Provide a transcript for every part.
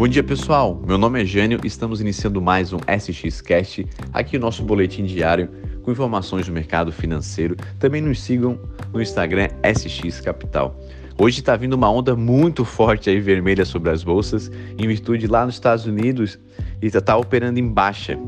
Bom dia pessoal, meu nome é Jânio e estamos iniciando mais um SX Cast, aqui o nosso boletim diário com informações do mercado financeiro. Também nos sigam no Instagram SX Capital. Hoje está vindo uma onda muito forte aí vermelha sobre as bolsas, em virtude lá nos Estados Unidos e está tá operando em baixa,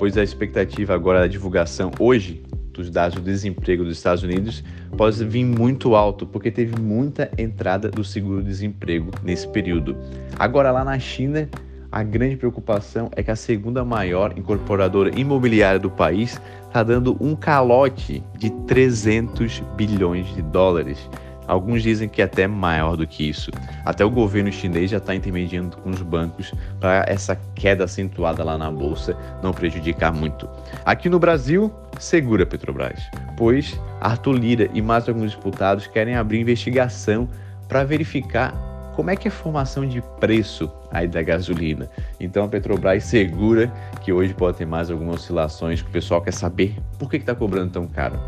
pois a expectativa agora da divulgação hoje dos dados do desemprego dos Estados Unidos pode vir muito alto, porque teve muita entrada do seguro-desemprego nesse período. Agora, lá na China, a grande preocupação é que a segunda maior incorporadora imobiliária do país está dando um calote de 300 bilhões de dólares. Alguns dizem que é até maior do que isso. Até o governo chinês já está intermediando com os bancos para essa queda acentuada lá na bolsa não prejudicar muito. Aqui no Brasil, segura Petrobras, pois Arthur Lira e mais alguns deputados querem abrir investigação para verificar como é que é a formação de preço aí da gasolina. Então a Petrobras segura que hoje pode ter mais algumas oscilações que o pessoal quer saber por que está cobrando tão caro.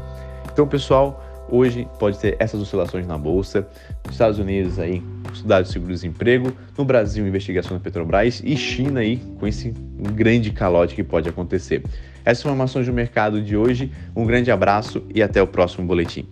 Então, pessoal, Hoje pode ter essas oscilações na bolsa. Estados Unidos aí, dados de seguro-desemprego, no Brasil, investigação da Petrobras e China aí com esse grande calote que pode acontecer. Essas informações do mercado de hoje. Um grande abraço e até o próximo boletim.